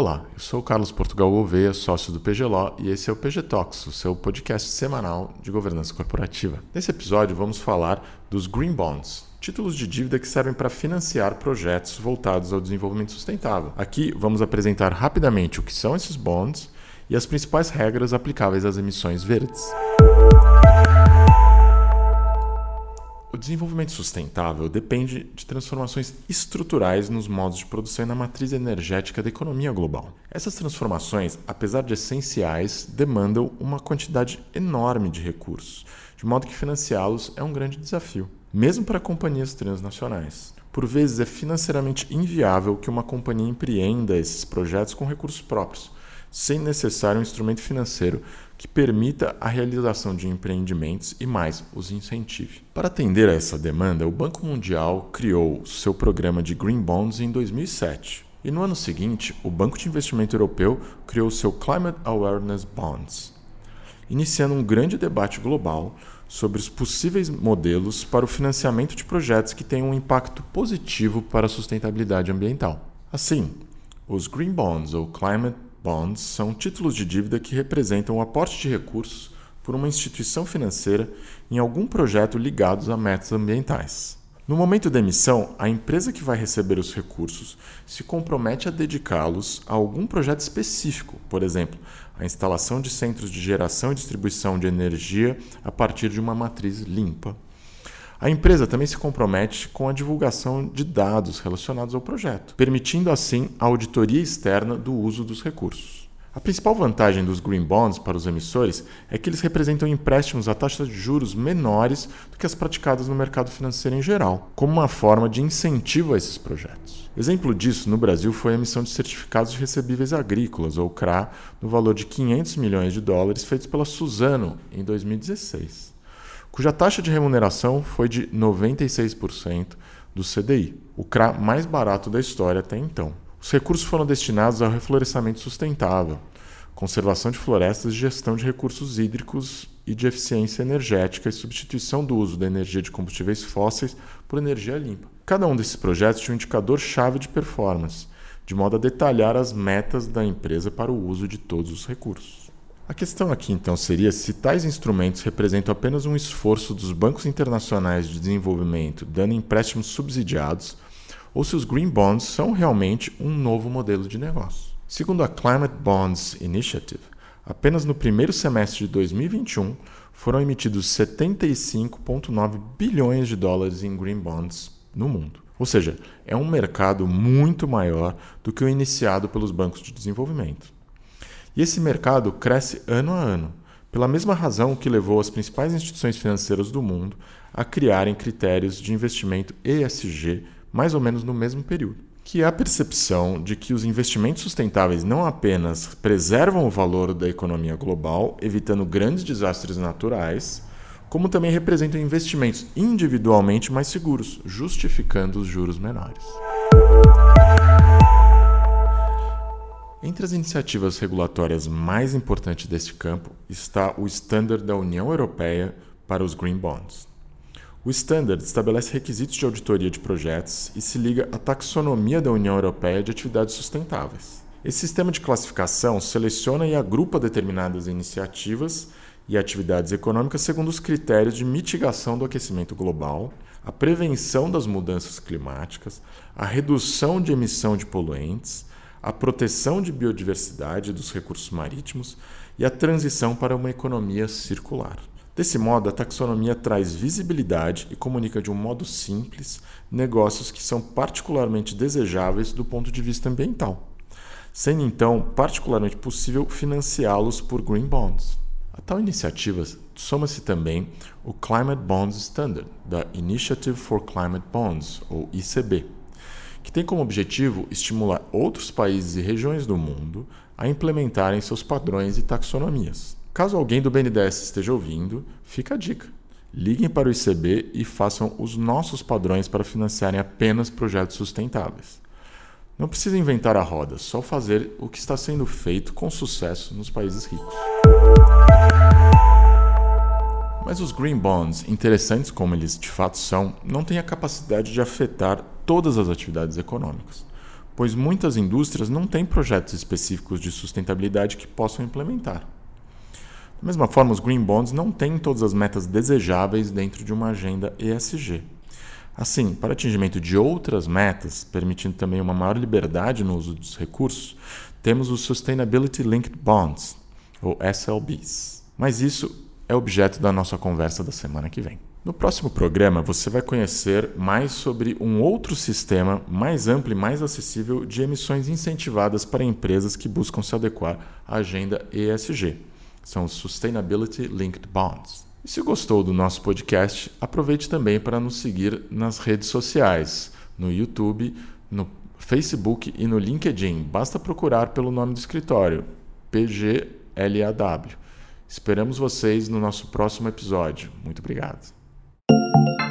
Olá, eu sou o Carlos Portugal Gouveia, sócio do PGLO, e esse é o PG Talks, o seu podcast semanal de governança corporativa. Nesse episódio vamos falar dos Green Bonds, títulos de dívida que servem para financiar projetos voltados ao desenvolvimento sustentável. Aqui vamos apresentar rapidamente o que são esses bonds e as principais regras aplicáveis às emissões verdes. O desenvolvimento sustentável depende de transformações estruturais nos modos de produção e na matriz energética da economia global. Essas transformações, apesar de essenciais, demandam uma quantidade enorme de recursos, de modo que financiá-los é um grande desafio, mesmo para companhias transnacionais. Por vezes é financeiramente inviável que uma companhia empreenda esses projetos com recursos próprios sem necessário um instrumento financeiro que permita a realização de empreendimentos e mais os incentive. Para atender a essa demanda, o Banco Mundial criou seu programa de Green Bonds em 2007. E no ano seguinte, o Banco de Investimento Europeu criou seu Climate Awareness Bonds, iniciando um grande debate global sobre os possíveis modelos para o financiamento de projetos que tenham um impacto positivo para a sustentabilidade ambiental. Assim, os Green Bonds ou Climate Bonds são títulos de dívida que representam o aporte de recursos por uma instituição financeira em algum projeto ligados a metas ambientais. No momento da emissão, a empresa que vai receber os recursos se compromete a dedicá-los a algum projeto específico, por exemplo, a instalação de centros de geração e distribuição de energia a partir de uma matriz limpa a empresa também se compromete com a divulgação de dados relacionados ao projeto, permitindo assim a auditoria externa do uso dos recursos. A principal vantagem dos Green Bonds para os emissores é que eles representam empréstimos a taxas de juros menores do que as praticadas no mercado financeiro em geral, como uma forma de incentivo a esses projetos. Exemplo disso no Brasil foi a emissão de certificados de recebíveis agrícolas, ou CRA, no valor de 500 milhões de dólares, feitos pela Suzano em 2016 cuja taxa de remuneração foi de 96% do CDI, o CRA mais barato da história até então. Os recursos foram destinados ao reflorescimento sustentável, conservação de florestas gestão de recursos hídricos e de eficiência energética e substituição do uso da energia de combustíveis fósseis por energia limpa. Cada um desses projetos tinha um indicador-chave de performance, de modo a detalhar as metas da empresa para o uso de todos os recursos. A questão aqui então seria se tais instrumentos representam apenas um esforço dos bancos internacionais de desenvolvimento dando empréstimos subsidiados ou se os Green Bonds são realmente um novo modelo de negócio. Segundo a Climate Bonds Initiative, apenas no primeiro semestre de 2021 foram emitidos 75,9 bilhões de dólares em Green Bonds no mundo. Ou seja, é um mercado muito maior do que o iniciado pelos bancos de desenvolvimento. E esse mercado cresce ano a ano, pela mesma razão que levou as principais instituições financeiras do mundo a criarem critérios de investimento ESG mais ou menos no mesmo período, que é a percepção de que os investimentos sustentáveis não apenas preservam o valor da economia global, evitando grandes desastres naturais, como também representam investimentos individualmente mais seguros, justificando os juros menores. Entre as iniciativas regulatórias mais importantes deste campo está o Standard da União Europeia para os Green Bonds. O Standard estabelece requisitos de auditoria de projetos e se liga à taxonomia da União Europeia de atividades sustentáveis. Esse sistema de classificação seleciona e agrupa determinadas iniciativas e atividades econômicas segundo os critérios de mitigação do aquecimento global, a prevenção das mudanças climáticas, a redução de emissão de poluentes, a proteção de biodiversidade dos recursos marítimos e a transição para uma economia circular. Desse modo, a taxonomia traz visibilidade e comunica de um modo simples negócios que são particularmente desejáveis do ponto de vista ambiental, sendo então particularmente possível financiá-los por green bonds. A tal iniciativa soma-se também o Climate Bonds Standard, da Initiative for Climate Bonds, ou ICB, que tem como objetivo estimular outros países e regiões do mundo a implementarem seus padrões e taxonomias. Caso alguém do BNDES esteja ouvindo, fica a dica. Liguem para o ICB e façam os nossos padrões para financiarem apenas projetos sustentáveis. Não precisa inventar a roda, só fazer o que está sendo feito com sucesso nos países ricos. Mas os green bonds, interessantes como eles de fato são, não têm a capacidade de afetar todas as atividades econômicas. pois muitas indústrias não têm projetos específicos de sustentabilidade que possam implementar. Da mesma forma, os Green Bonds não têm todas as metas desejáveis dentro de uma agenda ESG. Assim, para atingimento de outras metas, permitindo também uma maior liberdade no uso dos recursos, temos os Sustainability Linked Bonds, ou SLBs. Mas isso é objeto da nossa conversa da semana que vem. No próximo programa, você vai conhecer mais sobre um outro sistema mais amplo e mais acessível de emissões incentivadas para empresas que buscam se adequar à agenda ESG. São os Sustainability Linked Bonds. E se gostou do nosso podcast, aproveite também para nos seguir nas redes sociais, no YouTube, no Facebook e no LinkedIn. Basta procurar pelo nome do escritório, PGLAW. Esperamos vocês no nosso próximo episódio. Muito obrigado. Thank you.